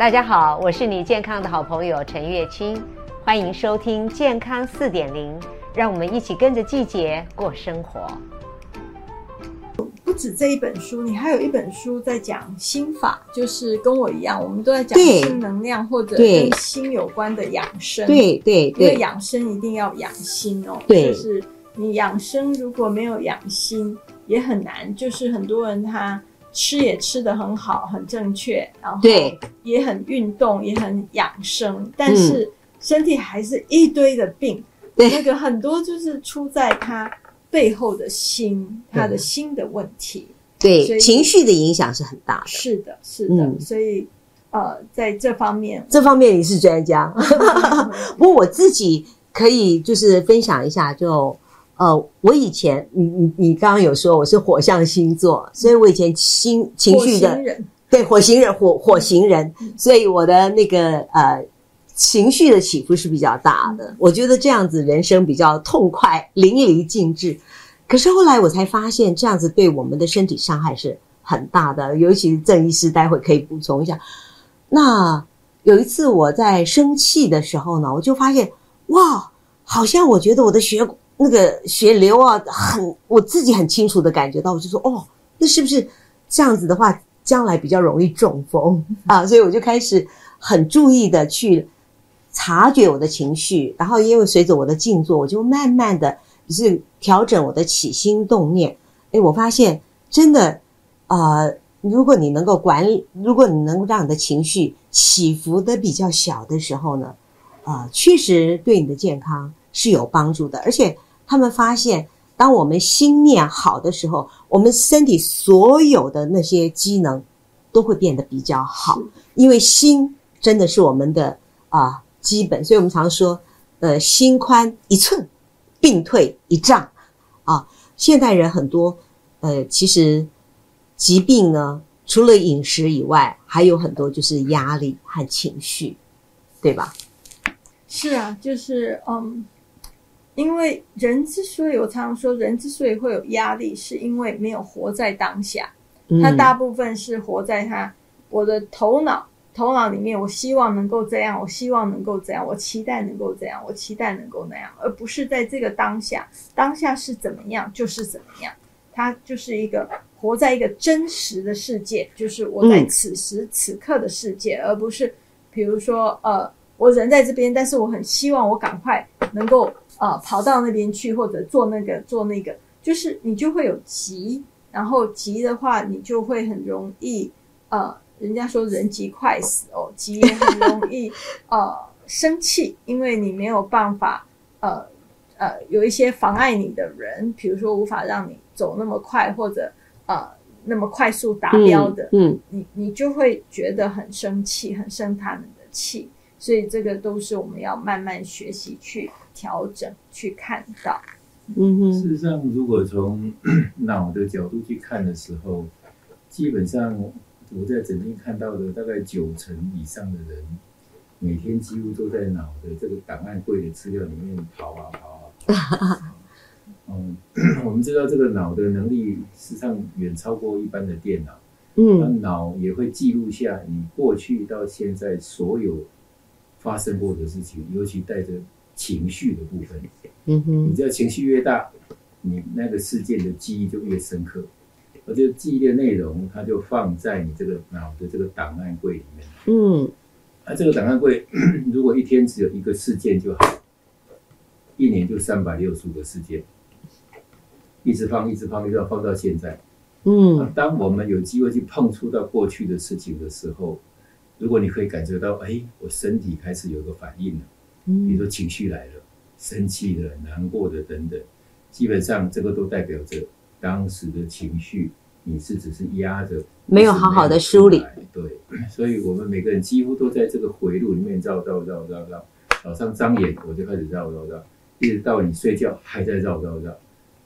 大家好，我是你健康的好朋友陈月清，欢迎收听健康四点零，让我们一起跟着季节过生活。不止这一本书，你还有一本书在讲心法，就是跟我一样，我们都在讲心能量或者跟心有关的养生。对对对，因为养生一定要养心哦。对，就是你养生如果没有养心，也很难。就是很多人他吃也吃得很好，很正确，然后也很运动，也很养生，但是身体还是一堆的病。对，那个很多就是出在他。背后的心，他的心的问题，对，对情绪的影响是很大的。是的，是的，嗯、所以呃，在这方面，这方面你是专家。不过我自己可以就是分享一下就，就呃，我以前你你你刚刚有说我是火象星座，所以我以前心情绪的人对火星人火火星人，所以我的那个呃。情绪的起伏是比较大的，我觉得这样子人生比较痛快，淋漓尽致。可是后来我才发现，这样子对我们的身体伤害是很大的。尤其是郑医师，待会可以补充一下。那有一次我在生气的时候呢，我就发现，哇，好像我觉得我的血那个血流啊，很我自己很清楚的感觉到，我就说，哦，那是不是这样子的话，将来比较容易中风啊？所以我就开始很注意的去。察觉我的情绪，然后因为随着我的静坐，我就慢慢的是调整我的起心动念。诶，我发现真的，呃，如果你能够管理，如果你能够让你的情绪起伏的比较小的时候呢，啊、确实对你的健康是有帮助的。而且他们发现，当我们心念好的时候，我们身体所有的那些机能都会变得比较好，因为心真的是我们的啊。呃基本，所以我们常说，呃，心宽一寸，病退一丈，啊，现代人很多，呃，其实疾病呢，除了饮食以外，还有很多就是压力和情绪，对吧？是啊，就是嗯，因为人之所以我常常说，人之所以会有压力，是因为没有活在当下，他大部分是活在他我的头脑。头脑里面，我希望能够这样，我希望能够这样，我期待能够这样，我期待能够那样，而不是在这个当下，当下是怎么样就是怎么样。他就是一个活在一个真实的世界，就是我在此时此刻的世界，嗯、而不是比如说呃，我人在这边，但是我很希望我赶快能够呃跑到那边去，或者做那个做那个，就是你就会有急，然后急的话，你就会很容易呃。人家说人急快死哦，急也很容易呃生气，因为你没有办法呃呃有一些妨碍你的人，比如说无法让你走那么快或者呃那么快速达标的，嗯，嗯你你就会觉得很生气，很生他们的气，所以这个都是我们要慢慢学习去调整去看到。嗯哼，事实上，如果从脑的角度去看的时候，基本上。我在诊间看到的大概九成以上的人，每天几乎都在脑的这个档案柜的资料里面跑啊跑啊跑啊。嗯，我们知道这个脑的能力实际上远超过一般的电脑。嗯，脑也会记录下你过去到现在所有发生过的事情，尤其带着情绪的部分。嗯哼，你知道情绪越大，你那个事件的记忆就越深刻。而这个记忆的内容，它就放在你这个脑的这个档案柜里面。嗯，那这个档案柜，如果一天只有一个事件就好，一年就三百六十五个事件，一直放，一直放，一直放，放到现在。嗯，当我们有机会去碰触到过去的事情的时候，如果你可以感觉到，哎，我身体开始有个反应了，比如说情绪来了，生气的、难过的等等，基本上这个都代表着。当时的情绪，你是只是压着，没有好好的梳理。对，所以我们每个人几乎都在这个回路里面绕绕绕绕绕。早上张眼我就开始绕绕绕，一直到你睡觉还在绕绕绕。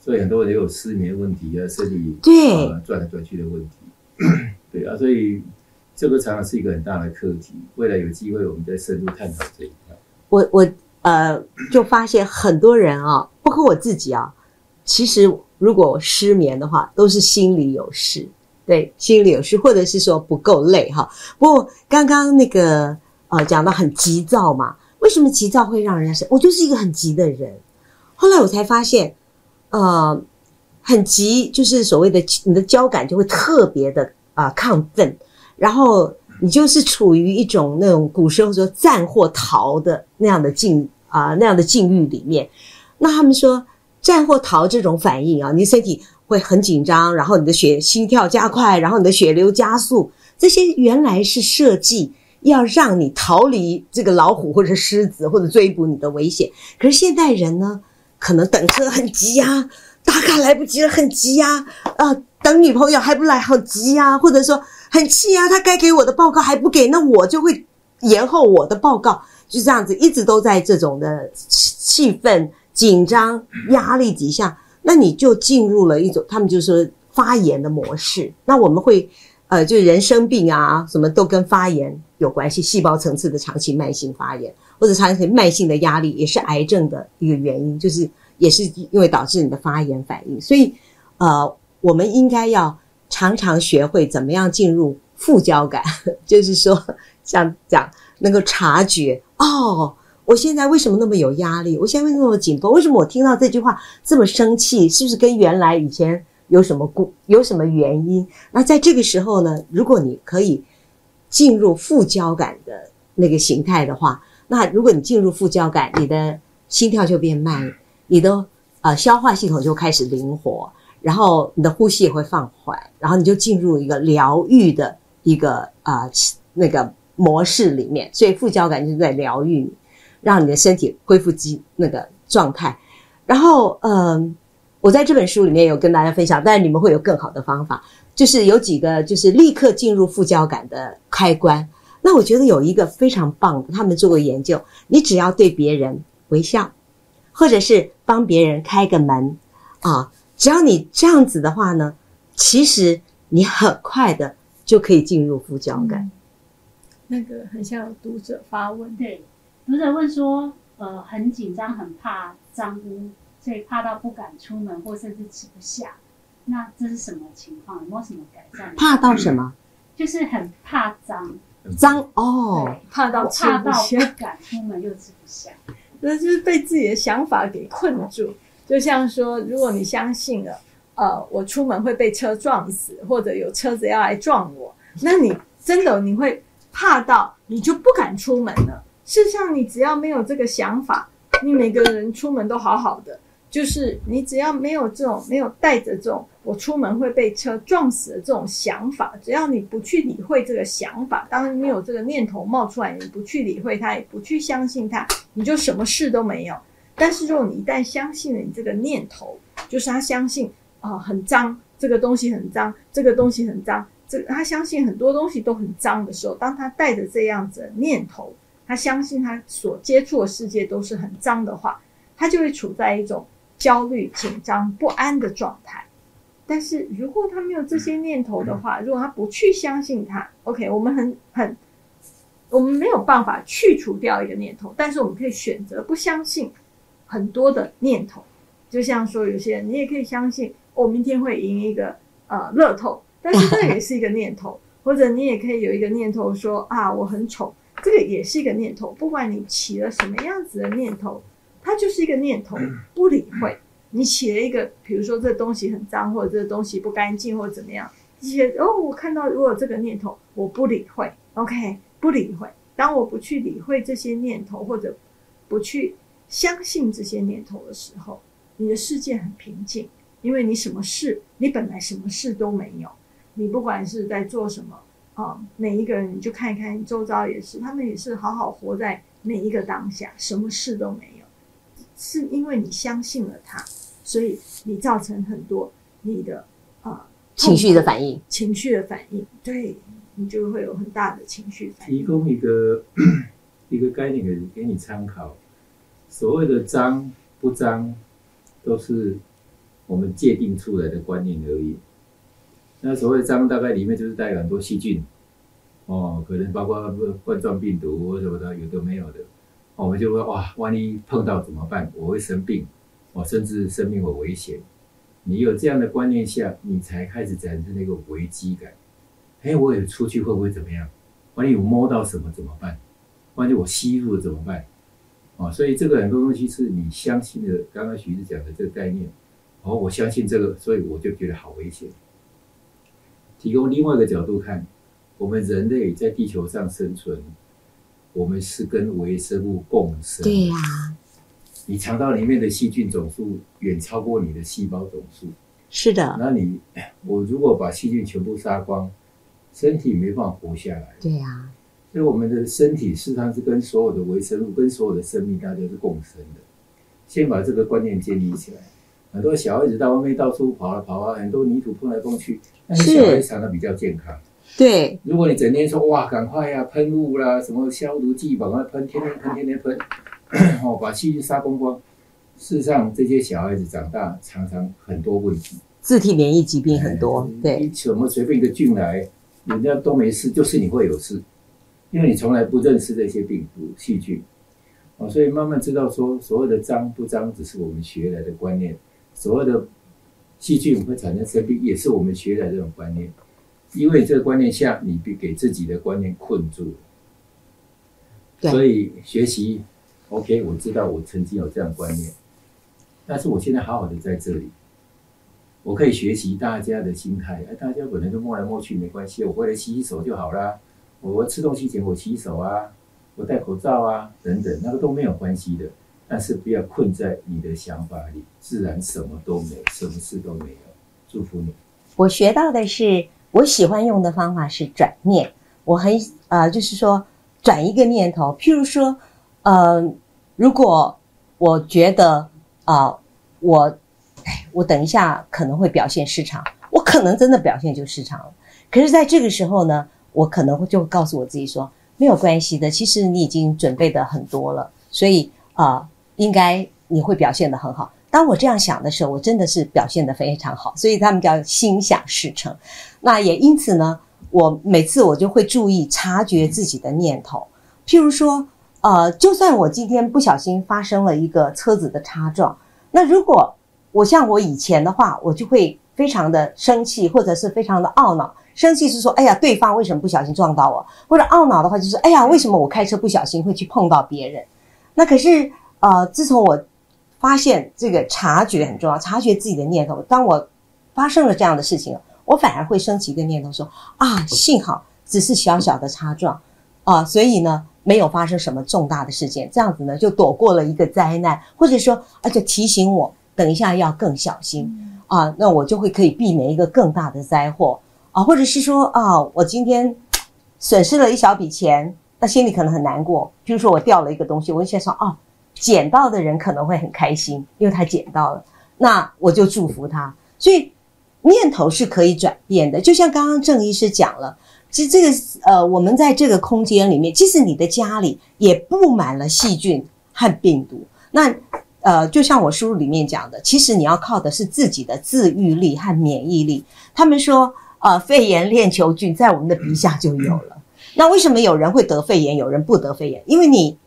所以很多人也有失眠问题啊，身体对啊转来转去的问题。对啊，所以这个常常是一个很大的课题。未来有机会我们再深入探讨这一块。我我呃就发现很多人啊，包括我自己啊，其实。如果失眠的话，都是心里有事，对，心里有事，或者是说不够累哈。不过刚刚那个呃讲到很急躁嘛，为什么急躁会让人家生？我就是一个很急的人。后来我才发现，呃，很急就是所谓的你的交感就会特别的啊、亢奋，然后你就是处于一种那种古时候说战或逃的那样的境啊、那样的境遇里面。那他们说。战或逃这种反应啊，你身体会很紧张，然后你的血心跳加快，然后你的血流加速，这些原来是设计要让你逃离这个老虎或者狮子或者追捕你的危险。可是现代人呢，可能等车很急呀，打卡来不及了很急呀，啊，等女朋友还不来好急呀，或者说很气啊，他该给我的报告还不给，那我就会延后我的报告，就这样子一直都在这种的气氛。紧张、压力底下，那你就进入了一种，他们就说发炎的模式。那我们会，呃，就是人生病啊，什么都跟发炎有关系，细胞层次的长期慢性发炎，或者长期慢性的压力，也是癌症的一个原因，就是也是因为导致你的发炎反应。所以，呃，我们应该要常常学会怎么样进入副交感，就是说，像讲能够察觉哦。我现在为什么那么有压力？我现在为什么那么紧绷？为什么我听到这句话这么生气？是不是跟原来以前有什么故有什么原因？那在这个时候呢，如果你可以进入副交感的那个形态的话，那如果你进入副交感，你的心跳就变慢，你的呃消化系统就开始灵活，然后你的呼吸也会放缓，然后你就进入一个疗愈的一个啊、那个模式里面。所以副交感就是在疗愈你。让你的身体恢复机那个状态，然后嗯，我在这本书里面有跟大家分享，但是你们会有更好的方法，就是有几个就是立刻进入副交感的开关。那我觉得有一个非常棒的，他们做过研究，你只要对别人微笑，或者是帮别人开个门啊，只要你这样子的话呢，其实你很快的就可以进入副交感。那个很像有读者发问，对。读者问说：“呃，很紧张，很怕脏污，所以怕到不敢出门，或甚至吃不下。那这是什么情况？有没有什么改善？怕到什么？就是很怕脏，脏哦，怕到吃不下，怕到不敢出门又吃不下，那就是被自己的想法给困住。就像说，如果你相信了，呃，我出门会被车撞死，或者有车子要来撞我，那你真的你会怕到你就不敢出门了。”事实上，你只要没有这个想法，你每个人出门都好好的。就是你只要没有这种没有带着这种我出门会被车撞死的这种想法，只要你不去理会这个想法，当你有这个念头冒出来，你不去理会它，也不去相信它，你就什么事都没有。但是如果你一旦相信了你这个念头，就是他相信啊、呃、很脏，这个东西很脏，这个东西很脏，这他相信很多东西都很脏的时候，当他带着这样子的念头。他相信他所接触的世界都是很脏的话，他就会处在一种焦虑、紧张、不安的状态。但是如果他没有这些念头的话，如果他不去相信他，OK，我们很很，我们没有办法去除掉一个念头，但是我们可以选择不相信很多的念头。就像说，有些人你也可以相信，我、哦、明天会赢一个呃乐透，但是这也是一个念头。或者你也可以有一个念头说啊，我很丑。这个也是一个念头，不管你起了什么样子的念头，它就是一个念头，不理会。你起了一个，比如说这东西很脏，或者这东西不干净，或者怎么样，这些哦，我看到如果这个念头，我不理会，OK，不理会。当我不去理会这些念头，或者不去相信这些念头的时候，你的世界很平静，因为你什么事，你本来什么事都没有，你不管是在做什么。啊，每一个人你就看一看，你周遭也是，他们也是好好活在每一个当下，什么事都没有，是因为你相信了他，所以你造成很多你的啊、呃、情绪的反应，情绪的反应，对，你就会有很大的情绪反应。提供一个一个概念给给你参考，所谓的脏不脏，都是我们界定出来的观念而已。那所谓脏，大概里面就是带有很多细菌，哦，可能包括冠状病毒什么的，有的没有的，我们就会哇，万一碰到怎么办？我会生病，哦，甚至生命有危险。你有这样的观念下，你才开始产生那个危机感。哎，我也出去会不会怎么样？万一我摸到什么怎么办？万一我吸入了怎么办？啊，所以这个很多东西是你相信的。刚刚徐子讲的这个概念，哦，我相信这个，所以我就觉得好危险。提供另外一个角度看，我们人类在地球上生存，我们是跟微生物共生。对呀。你肠道里面的细菌总数远超过你的细胞总数。是的。那你我如果把细菌全部杀光，身体没办法活下来。对呀。所以我们的身体事实上是跟所有的微生物、跟所有的生命，大家都是共生的。先把这个观念建立起来。很多小孩子到外面到处跑啊跑啊，很多泥土碰来碰去，但是小孩子长得比较健康。对。如果你整天说哇，赶快呀、啊，喷雾啦，什么消毒剂，赶快喷，天天喷，天天喷。哦，把细菌杀光光。事实上，这些小孩子长大常常很多问题，自体免疫疾病很多。对，你什么随便一个菌来，人家都没事，就是你会有事，因为你从来不认识这些病毒细菌。哦，所以慢慢知道说，所有的脏不脏，只是我们学来的观念；所有的细菌会产生生病，也是我们学来的这种观念。因为这个观念下，你被给自己的观念困住了。对，所以学习。OK，我知道我曾经有这样观念，但是我现在好好的在这里，我可以学习大家的心态。哎，大家本来就摸来摸去没关系，我回来洗洗手就好啦。我吃东西前我洗手啊，我戴口罩啊，等等，那个都没有关系的。但是不要困在你的想法里，自然什么都没有，什么事都没有。祝福你。我学到的是，我喜欢用的方法是转念。我很呃，就是说转一个念头，譬如说，呃。如果我觉得啊、我，我等一下可能会表现失常，我可能真的表现就失常了。可是，在这个时候呢，我可能会就告诉我自己说，没有关系的，其实你已经准备的很多了，所以啊、应该你会表现得很好。当我这样想的时候，我真的是表现得非常好，所以他们叫心想事成。那也因此呢，我每次我就会注意察觉自己的念头，譬如说。呃，就算我今天不小心发生了一个车子的擦撞，那如果我像我以前的话，我就会非常的生气，或者是非常的懊恼。生气是说，哎呀，对方为什么不小心撞到我？或者懊恼的话就是，哎呀，为什么我开车不小心会去碰到别人？那可是，呃，自从我发现这个察觉很重要，察觉自己的念头，当我发生了这样的事情，我反而会升起一个念头说，啊，幸好只是小小的擦撞啊，所以呢。没有发生什么重大的事件，这样子呢就躲过了一个灾难，或者说，而且提醒我等一下要更小心啊，那我就会可以避免一个更大的灾祸啊，或者是说啊，我今天损失了一小笔钱，那心里可能很难过。比如说我掉了一个东西，我就想说哦，捡到的人可能会很开心，因为他捡到了，那我就祝福他。所以念头是可以转变的，就像刚刚郑医师讲了。其实这个呃，我们在这个空间里面，即使你的家里也布满了细菌和病毒，那呃，就像我书里面讲的，其实你要靠的是自己的自愈力和免疫力。他们说，呃，肺炎链球菌在我们的鼻下就有了。那为什么有人会得肺炎，有人不得肺炎？因为你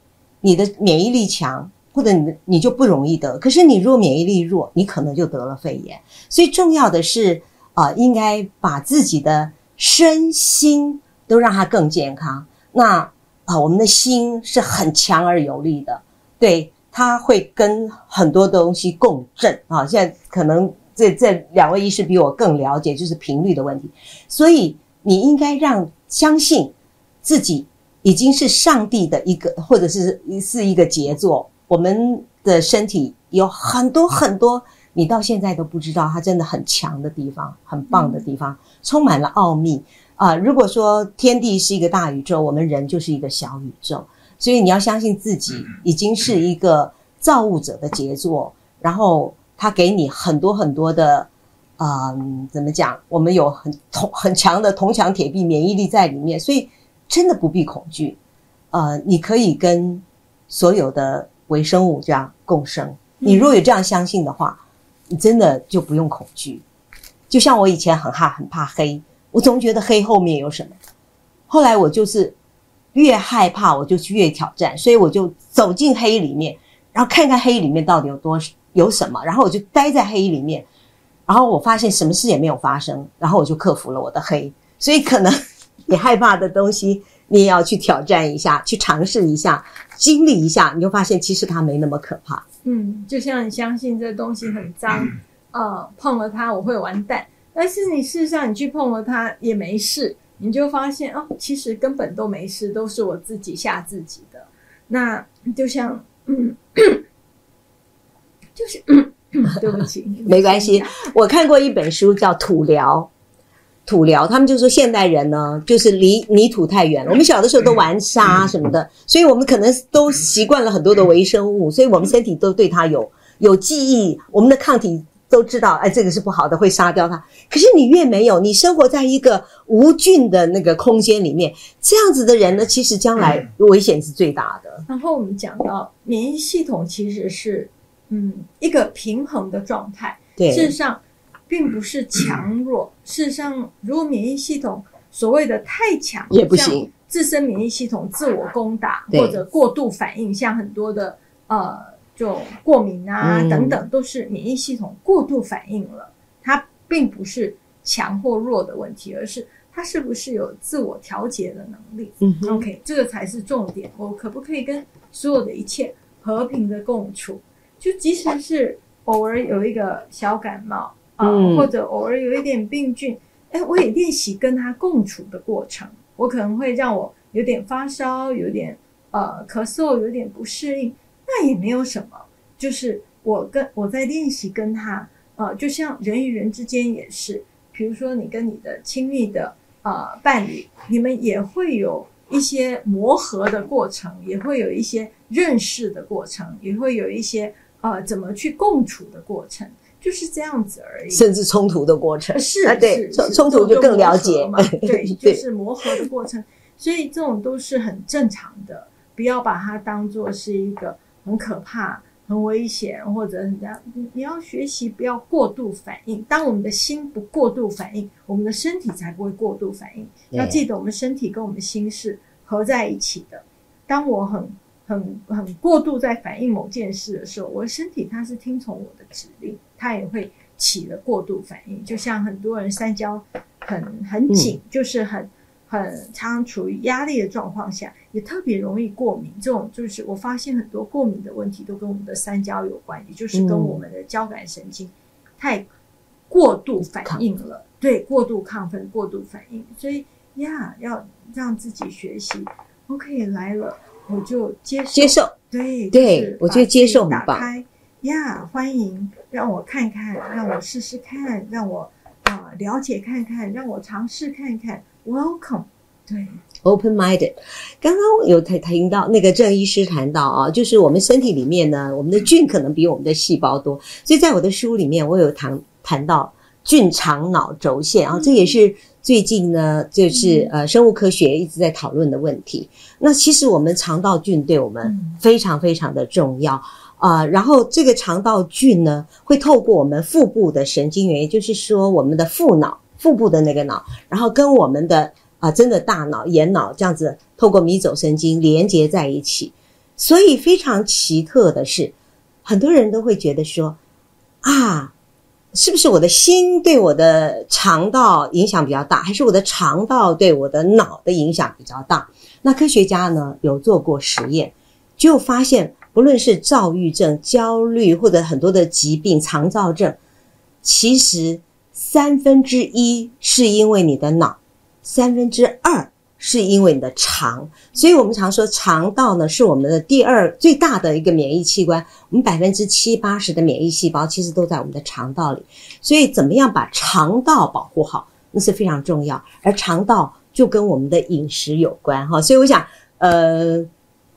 你的免疫力强，或者你你就不容易得。可是你若免疫力弱，你可能就得了肺炎。所以重要的是啊，应该把自己的。身心都让它更健康。那啊，我们的心是很强而有力的，对，它会跟很多东西共振啊。现在可能这这两位医师比我更了解，就是频率的问题。所以你应该让相信自己已经是上帝的一个，或者是是一个杰作。我们的身体有很多很多。你到现在都不知道，它真的很强的地方，很棒的地方，嗯、充满了奥秘啊、呃！如果说天地是一个大宇宙，我们人就是一个小宇宙，所以你要相信自己已经是一个造物者的杰作，然后他给你很多很多的，嗯、呃，怎么讲？我们有很铜很强的铜墙铁壁免疫力在里面，所以真的不必恐惧。呃，你可以跟所有的微生物这样共生。你若有这样相信的话。你真的就不用恐惧，就像我以前很怕很怕黑，我总觉得黑后面有什么。后来我就是越害怕，我就去越挑战，所以我就走进黑里面，然后看看黑里面到底有多有什么，然后我就待在黑里面，然后我发现什么事也没有发生，然后我就克服了我的黑。所以可能 你害怕的东西，你也要去挑战一下，去尝试一下，经历一下，你就发现其实它没那么可怕。嗯，就像你相信这东西很脏，嗯、呃，碰了它我会完蛋，但是你事实上你去碰了它也没事，你就发现哦，其实根本都没事，都是我自己吓自己的。那就像，嗯，就是，嗯，对不起，没关系。我看过一本书叫《土疗》。土疗，他们就说现代人呢，就是离泥土太远了。我们小的时候都玩沙什么的，所以我们可能都习惯了很多的微生物，所以我们身体都对它有有记忆。我们的抗体都知道，哎，这个是不好的，会杀掉它。可是你越没有，你生活在一个无菌的那个空间里面，这样子的人呢，其实将来危险是最大的。然后我们讲到免疫系统其实是嗯一个平衡的状态，对，事实上。并不是强弱，事实上，如果免疫系统所谓的太强也不行，自身免疫系统自我攻打或者过度反应，像很多的呃，就过敏啊等等，都是免疫系统过度反应了。它并不是强或弱的问题，而是它是不是有自我调节的能力。嗯，OK，这个才是重点。我可不可以跟所有的一切和平的共处？就即使是偶尔有一个小感冒。啊、呃，或者偶尔有一点病菌，哎，我也练习跟他共处的过程。我可能会让我有点发烧，有点呃咳嗽，有点不适应，那也没有什么。就是我跟我在练习跟他，呃，就像人与人之间也是，比如说你跟你的亲密的呃伴侣，你们也会有一些磨合的过程，也会有一些认识的过程，也会有一些呃怎么去共处的过程。就是这样子而已，甚至冲突的过程是啊，对，冲冲突就更了解嘛，对，就是磨合的过程，所以这种都是很正常的，不要把它当做是一个很可怕、很危险或者怎样。你要学习不要过度反应，当我们的心不过度反应，我们的身体才不会过度反应。要记得，我们身体跟我们心是合在一起的。当我很。很很过度在反应某件事的时候，我的身体它是听从我的指令，它也会起了过度反应。就像很多人三焦很很紧，嗯、就是很很常常处于压力的状况下，也特别容易过敏。这种就是我发现很多过敏的问题都跟我们的三焦有关，也就是跟我们的交感神经太过度反应了，对，过度亢奋、过度反应。所以呀，要让自己学习。OK，来了。我就接受，接受，对对，我觉得接受很棒。打开呀，欢迎，让我看看，让我试试看，让我啊、呃、了解看看，让我尝试看看。Welcome，对，open-minded。刚刚有谈谈到那个郑医师谈到啊，就是我们身体里面呢，我们的菌可能比我们的细胞多，所以在我的书里面，我有谈谈到菌肠脑轴线啊，这也是。最近呢，就是呃，生物科学一直在讨论的问题。那其实我们肠道菌对我们非常非常的重要啊，呃。然后这个肠道菌呢，会透过我们腹部的神经元，也就是说我们的腹脑，腹部的那个脑，然后跟我们的啊，呃，真的大脑、眼脑这样子，透过迷走神经连接在一起。所以非常奇特的是，很多人都会觉得说啊。是不是我的心对我的肠道影响比较大，还是我的肠道对我的脑的影响比较大？那科学家呢，有做过实验，就发现不论是躁郁症、焦虑或者很多的疾病、肠躁症，其实三分之一是因为你的脑，三分之二。是因为你的肠，所以我们常说肠道呢是我们的第二最大的一个免疫器官。我们百分之七八十的免疫细胞其实都在我们的肠道里，所以怎么样把肠道保护好，那是非常重要。而肠道就跟我们的饮食有关哈，所以我想，呃，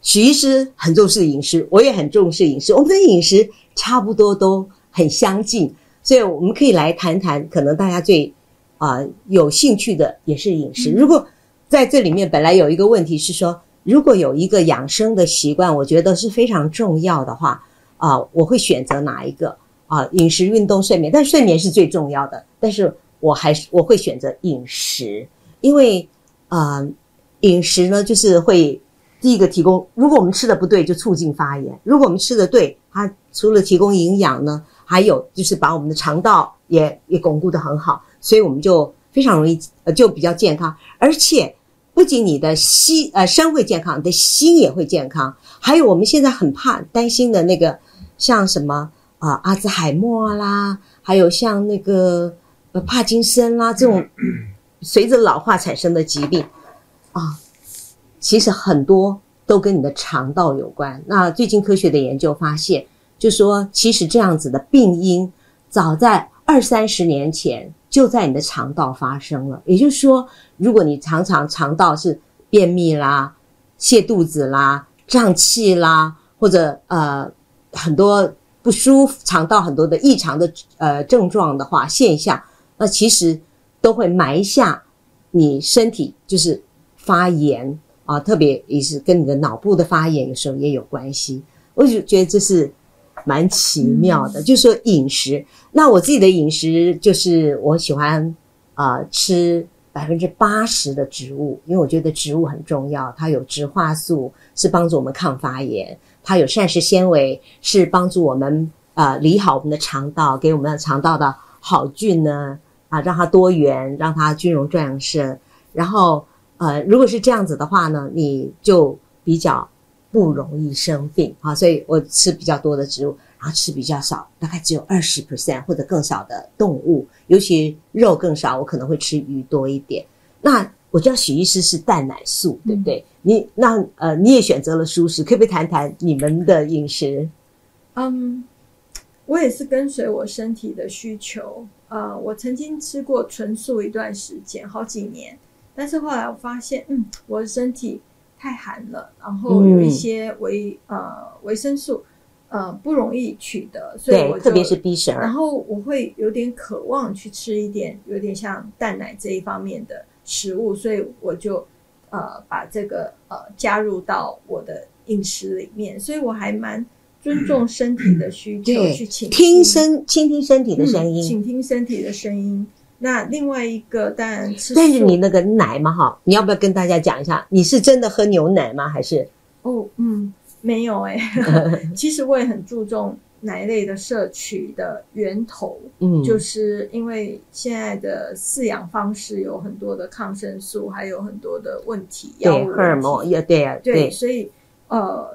许医师很重视饮食，我也很重视饮食，我们的饮食差不多都很相近，所以我们可以来谈谈，可能大家最啊、呃、有兴趣的也是饮食，如果。在这里面本来有一个问题是说，如果有一个养生的习惯，我觉得是非常重要的话，啊，我会选择哪一个啊？饮食、运动、睡眠，但睡眠是最重要的。但是我还是我会选择饮食，因为啊，饮食呢就是会第一个提供，如果我们吃的不对，就促进发炎；如果我们吃的对，它除了提供营养呢，还有就是把我们的肠道也也巩固得很好，所以我们就非常容易呃就比较健康，而且不仅你的心呃身会健康，你的心也会健康。还有我们现在很怕担心的那个像什么啊、呃、阿兹海默啦，还有像那个帕金森啦这种随着老化产生的疾病啊，其实很多都跟你的肠道有关。那最近科学的研究发现。就说，其实这样子的病因，早在二三十年前就在你的肠道发生了。也就是说，如果你常常肠道是便秘啦、泻肚子啦、胀气啦，或者呃很多不舒服、肠道很多的异常的呃症状的话现象，那其实都会埋下你身体就是发炎啊，特别也是跟你的脑部的发炎有时候也有关系。我就觉得这是。蛮奇妙的，就是说饮食。那我自己的饮食就是我喜欢啊、呃、吃百分之八十的植物，因为我觉得植物很重要。它有植化素，是帮助我们抗发炎；它有膳食纤维，是帮助我们啊、呃、理好我们的肠道，给我们的肠道的好菌呢啊，让它多元，让它菌容壮盛。然后呃，如果是这样子的话呢，你就比较。不容易生病啊，所以我吃比较多的植物，然后吃比较少，大概只有二十 percent 或者更少的动物，尤其肉更少，我可能会吃鱼多一点。那我知道许医师是蛋奶素，对不对？嗯、你那呃，你也选择了素食，可不可以谈谈你们的饮食？嗯，我也是跟随我身体的需求。呃，我曾经吃过纯素一段时间，好几年，但是后来我发现，嗯，我的身体。太寒了，然后有一些维、嗯、呃维生素呃不容易取得，所以我特别是 B 十二。然后我会有点渴望去吃一点有点像蛋奶这一方面的食物，所以我就呃把这个呃加入到我的饮食里面，所以我还蛮尊重身体的需求，嗯、去倾听，身倾听身体的声音，倾、嗯、听身体的声音。那另外一个当然吃，但是你那个奶嘛，哈，你要不要跟大家讲一下？你是真的喝牛奶吗？还是？哦，嗯，没有哎、欸。其实我也很注重奶类的摄取的源头，嗯，就是因为现在的饲养方式有很多的抗生素，还有很多的问题，对，荷尔蒙也对啊，对，所以呃，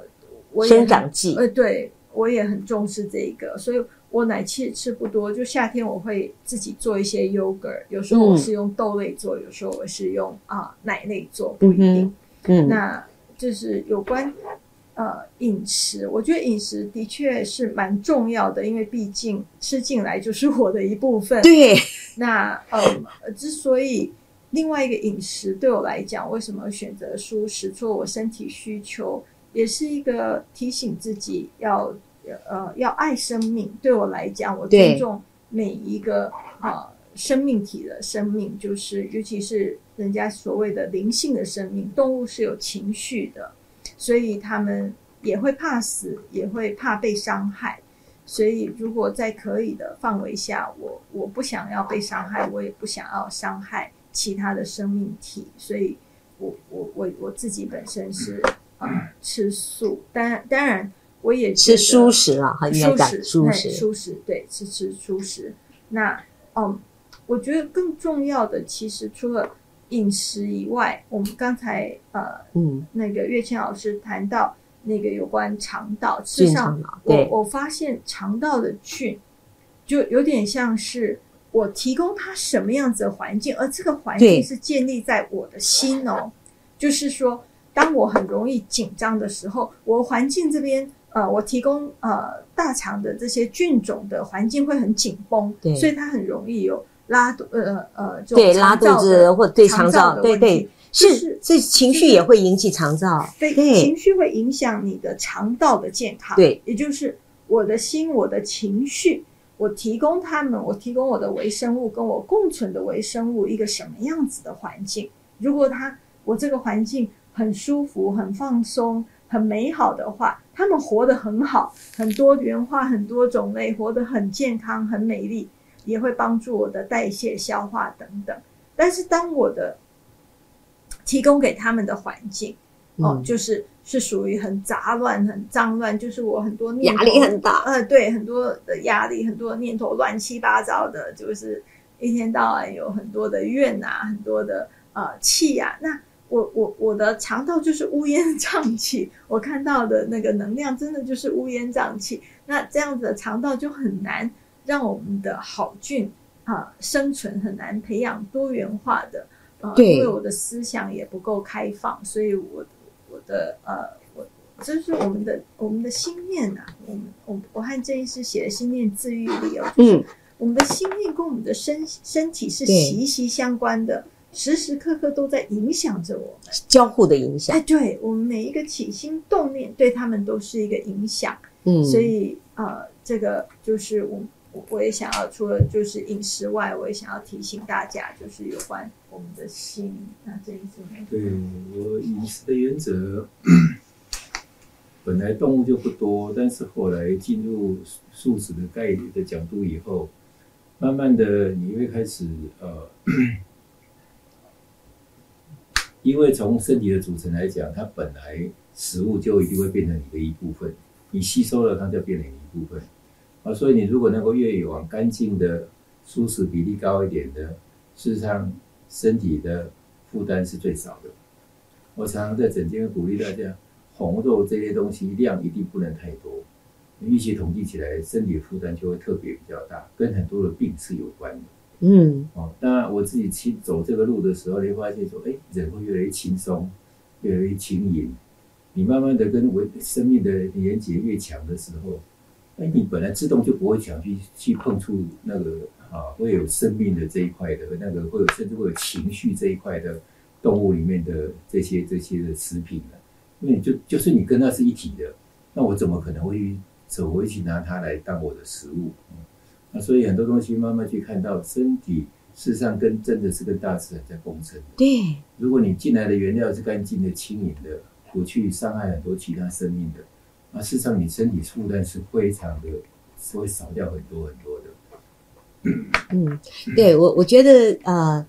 我也生长剂，呃，对我也很重视这个，所以。我奶其实吃不多，就夏天我会自己做一些 yogurt，有时候我是用豆类做，嗯、有时候我是用啊、呃、奶类做，不一定。嗯，嗯那就是有关呃饮食，我觉得饮食的确是蛮重要的，因为毕竟吃进来就是 我的一部分。对。那呃，之所以另外一个饮食对我来讲，为什么选择蔬食？做我身体需求，也是一个提醒自己要。呃，要爱生命。对我来讲，我尊重每一个啊、呃、生命体的生命，就是尤其是人家所谓的灵性的生命。动物是有情绪的，所以他们也会怕死，也会怕被伤害。所以，如果在可以的范围下，我我不想要被伤害，我也不想要伤害其他的生命体。所以我我我我自己本身是啊、呃、吃素，当当然。我也吃蔬食啊，应该讲蔬食，蔬食对，吃吃蔬食。那嗯，我觉得更重要的，其实除了饮食以外，我们刚才呃，嗯，那个月倩老师谈到那个有关肠道，事实上，我我发现肠道的菌就有点像是我提供它什么样子的环境，而这个环境是建立在我的心哦，就是说，当我很容易紧张的时候，我环境这边。呃，我提供呃大肠的这些菌种的环境会很紧绷，对，所以它很容易有拉肚呃呃对拉肚子或对肠燥对对是，这情绪也会引起肠燥，对，情绪会影响你的肠道的健康，对，也就是我的心，我的情绪，我提供他们，我提供我的微生物跟我共存的微生物一个什么样子的环境？如果它我这个环境很舒服、很放松、很美好的话。他们活得很好，很多元化，很多种类，活得很健康、很美丽，也会帮助我的代谢、消化等等。但是，当我的提供给他们的环境哦，就是是属于很杂乱、很脏乱，就是我很多压力很大，呃，对，很多的压力，很多的念头乱七八糟的，就是一天到晚有很多的怨啊，很多的呃气啊。那我我我的肠道就是乌烟瘴气，我看到的那个能量真的就是乌烟瘴气。那这样子的肠道就很难让我们的好菌啊、呃、生存，很难培养多元化的。呃，对，因为我的思想也不够开放，所以我我的呃，我就是我们的我们的心念呐、啊。我们我我和郑医师写的心念治愈力哦，就是我们的心念跟我们的身身体是息息相关的。时时刻刻都在影响着我们，交互的影响。哎，对，我们每一个起心动念，对他们都是一个影响。嗯，所以呃，这个就是我我也想要，除了就是饮食外，我也想要提醒大家，就是有关我们的心。那这一次呢？对，我饮食的原则，本来动物就不多，但是后来进入素食的概念的角度以后，慢慢的你会开始呃。因为从身体的组成来讲，它本来食物就一定会变成你的一部分，你吸收了它就变成一部分啊。所以你如果能够越往干净的、蔬食比例高一点的，事实上身体的负担是最少的。我常常在诊间鼓励大家，红肉这些东西量一定不能太多，预期统计起来，身体负担就会特别比较大，跟很多的病是有关的。嗯，哦，当然我自己去走这个路的时候，你会发现说，哎，人会越来越轻松，越来越轻盈。你慢慢的跟为生命的连接越强的时候，哎，你本来自动就不会想去去碰触那个啊，会有生命的这一块的那个，会有甚至会有情绪这一块的动物里面的这些这些的食品了，因为就就是你跟它是一体的，那我怎么可能会走回去拿它来当我的食物？嗯那所以很多东西慢慢去看到，身体事实上跟真的是跟大自然在共生。对，如果你进来的原料是干净的、轻盈的，不去伤害很多其他生命的，那事实上你身体负担是非常的，是会少掉很多很多的。嗯，对我我觉得呃，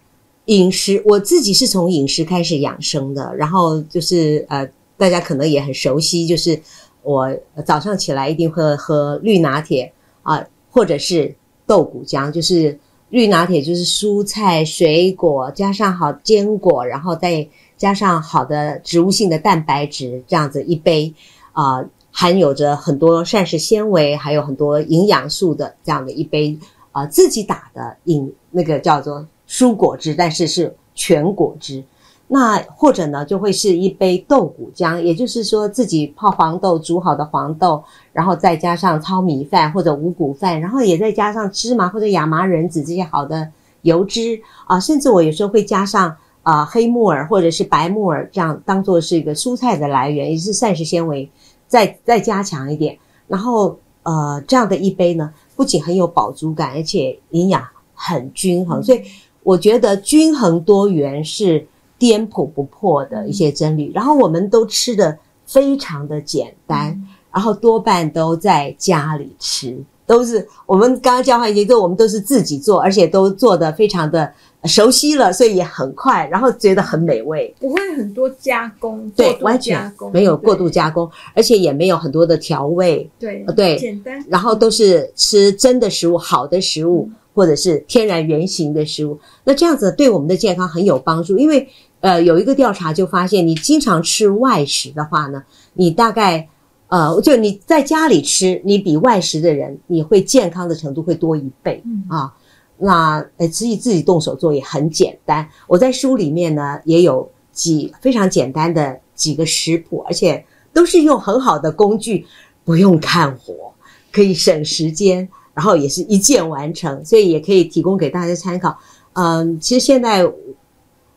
饮食我自己是从饮食开始养生的，然后就是呃，大家可能也很熟悉，就是我早上起来一定会喝绿拿铁啊。呃或者是豆谷浆，就是绿拿铁，就是蔬菜、水果加上好坚果，然后再加上好的植物性的蛋白质，这样子一杯啊、含有着很多膳食纤维，还有很多营养素的这样的一杯啊、自己打的饮那个叫做蔬果汁，但是是全果汁。那或者呢，就会是一杯豆谷浆，也就是说自己泡黄豆煮好的黄豆，然后再加上糙米饭或者五谷饭，然后也再加上芝麻或者亚麻仁子这些好的油脂啊，甚至我有时候会加上啊黑木耳或者是白木耳，这样当做是一个蔬菜的来源，也是膳食纤维，再再加强一点，然后呃这样的一杯呢，不仅很有饱足感，而且营养很均衡，所以我觉得均衡多元是。颠扑不破的一些真理，然后我们都吃的非常的简单，嗯、然后多半都在家里吃，都是我们刚刚交换一些，都我们都是自己做，而且都做的非常的熟悉了，所以也很快，然后觉得很美味，不会很多加工，对，完全没有过度加工，而且也没有很多的调味，对，对，简单，然后都是吃真的食物，好的食物，嗯、或者是天然原型的食物，那这样子对我们的健康很有帮助，因为。呃，有一个调查就发现，你经常吃外食的话呢，你大概，呃，就你在家里吃，你比外食的人，你会健康的程度会多一倍，嗯啊。那呃，自己自己动手做也很简单。我在书里面呢也有几非常简单的几个食谱，而且都是用很好的工具，不用看火，可以省时间，然后也是一键完成，所以也可以提供给大家参考。嗯，其实现在。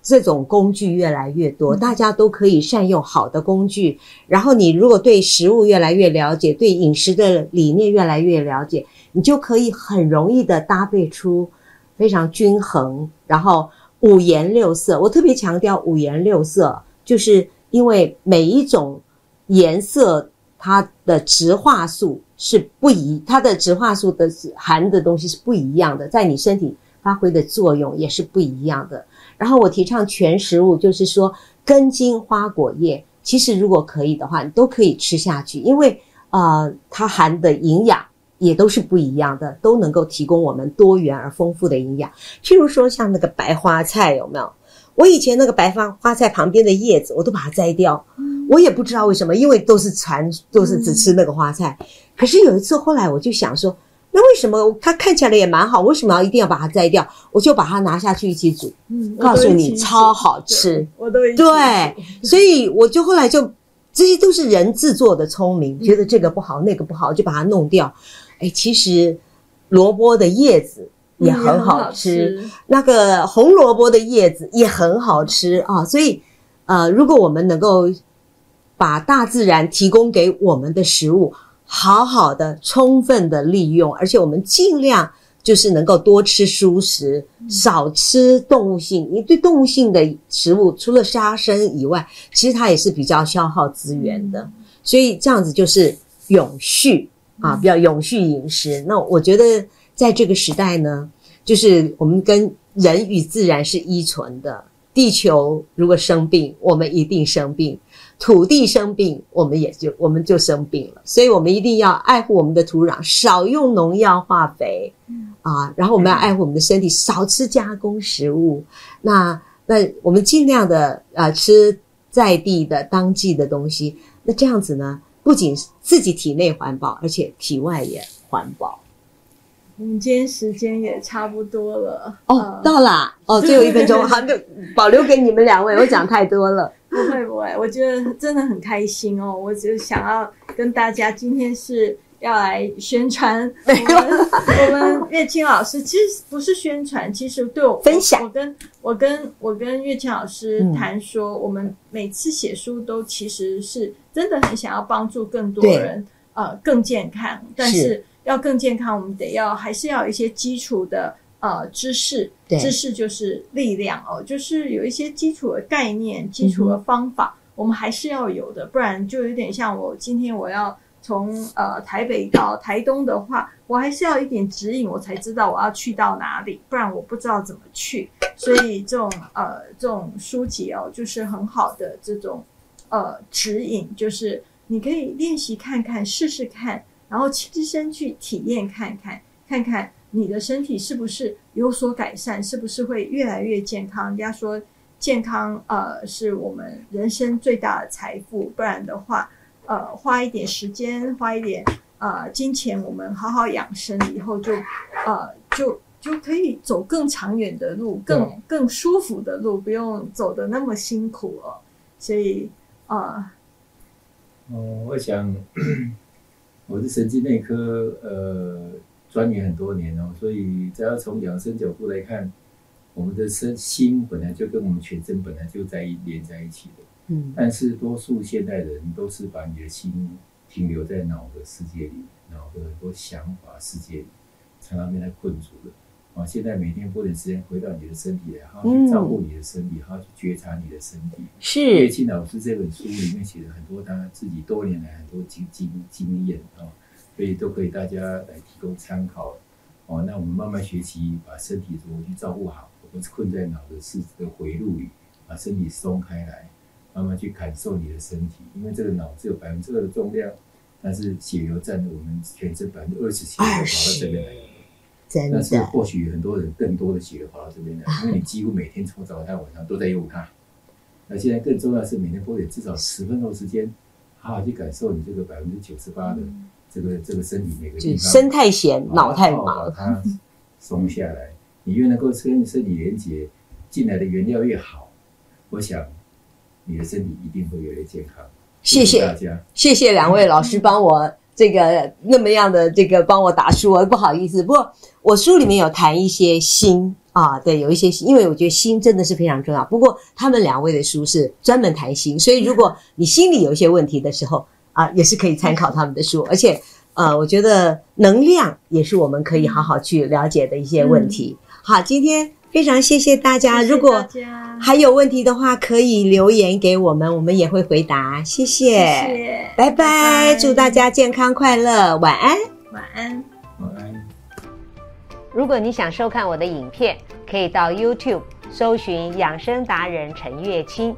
这种工具越来越多，大家都可以善用好的工具。然后你如果对食物越来越了解，对饮食的理念越来越了解，你就可以很容易的搭配出非常均衡，然后五颜六色。我特别强调五颜六色，就是因为每一种颜色它的植化素是不一，它的植化素的含的东西是不一样的，在你身体发挥的作用也是不一样的。然后我提倡全食物，就是说根茎花果叶，其实如果可以的话，你都可以吃下去，因为呃，它含的营养也都是不一样的，都能够提供我们多元而丰富的营养。譬如说像那个白花菜，有没有？我以前那个白花花菜旁边的叶子，我都把它摘掉。我也不知道为什么，因为都是传，都是只吃那个花菜。可是有一次后来我就想说，那为什么它看起来也蛮好，为什么要一定要把它摘掉？我就把它拿下去一起煮，嗯，告诉你超好吃。我都对，所以我就后来就这些都是人自作的聪明，觉得这个不好，那个不好，就把它弄掉。哎，其实萝卜的叶子。也很好吃，那个红萝卜的叶子也很好吃啊！所以，呃，如果我们能够把大自然提供给我们的食物好好的、充分的利用，而且我们尽量就是能够多吃蔬食，少吃动物性。你对动物性的食物，除了杀生以外，其实它也是比较消耗资源的。所以这样子就是永续啊，比较永续饮食。那我觉得。在这个时代呢，就是我们跟人与自然是依存的。地球如果生病，我们一定生病；土地生病，我们也就我们就生病了。所以，我们一定要爱护我们的土壤，少用农药化肥，啊，然后我们要爱护我们的身体，少吃加工食物。那那我们尽量的啊吃在地的当季的东西。那这样子呢，不仅自己体内环保，而且体外也环保。我们今天时间也差不多了哦，呃、到啦哦，最后一分钟，好，就保留给你们两位。我讲太多了，不会不会，我觉得真的很开心哦。我只是想要跟大家，今天是要来宣传我们我们月清老师，其实不是宣传，其实对我分享。我跟我跟我跟月清老师谈说，嗯、我们每次写书都其实是真的很想要帮助更多人，呃，更健康，但是。要更健康，我们得要还是要有一些基础的呃知识，对知识就是力量哦，就是有一些基础的概念、基础的方法，嗯、我们还是要有的，不然就有点像我今天我要从呃台北到台东的话，我还是要一点指引，我才知道我要去到哪里，不然我不知道怎么去。所以这种呃这种书籍哦，就是很好的这种呃指引，就是你可以练习看看，试试看。然后亲身去体验看看，看看你的身体是不是有所改善，是不是会越来越健康。人家说健康呃是我们人生最大的财富，不然的话呃花一点时间，花一点呃金钱，我们好好养生以后就呃就就可以走更长远的路，更更舒服的路，不用走得那么辛苦哦。所以啊，呃、哦，我想。我是神经内科呃专研很多年哦，所以只要从养生角度来看，我们的身心本来就跟我们全身本来就在连在一起的。嗯，但是多数现代人都是把你的心停留在脑的世界里，脑的很多想法世界里，常常被它困住了。啊，现在每天拨点时间回到你的身体来，好好去照顾你的身体，好好去觉察你的身体。是叶庆老师这本书里面写了很多他自己多年来很多经经经验啊，所以都可以大家来提供参考。哦，那我们慢慢学习，把身体怎么去照顾好，我们困在脑的是这个回路里，把身体松开来，慢慢去感受你的身体，因为这个脑只有百分之二的重量，但是血流占了我们全身百分之二十血流跑到这边来。但是或许很多人更多的血流跑到这边来，因为你几乎每天从早到晚上都在用它。那现在更重要的是每天拨点至少十分钟时间，好好去感受你这个百分之九十八的这个这个身体每个地方。身太闲，脑太忙，把它松下来。你越能够跟身体连接，进来的原料越好，我想你的身体一定会越来越健康。谢谢大家，谢谢两位老师帮我。这个那么样的这个帮我打书，不好意思。不过我书里面有谈一些心啊，对，有一些心，因为我觉得心真的是非常重要。不过他们两位的书是专门谈心，所以如果你心里有一些问题的时候啊，也是可以参考他们的书。而且呃，我觉得能量也是我们可以好好去了解的一些问题。好，今天。非常谢谢大家，如果还有问题的话，可以留言给我们，我们也会回答。谢谢，谢谢，拜拜，拜拜，祝大家健康快乐，晚安，晚安，晚安。如果你想收看我的影片，可以到 YouTube 搜寻养生达人陈月清。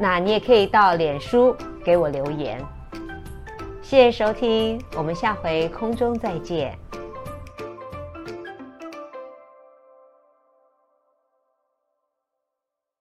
那你也可以到脸书给我留言。谢谢收听，我们下回空中再见。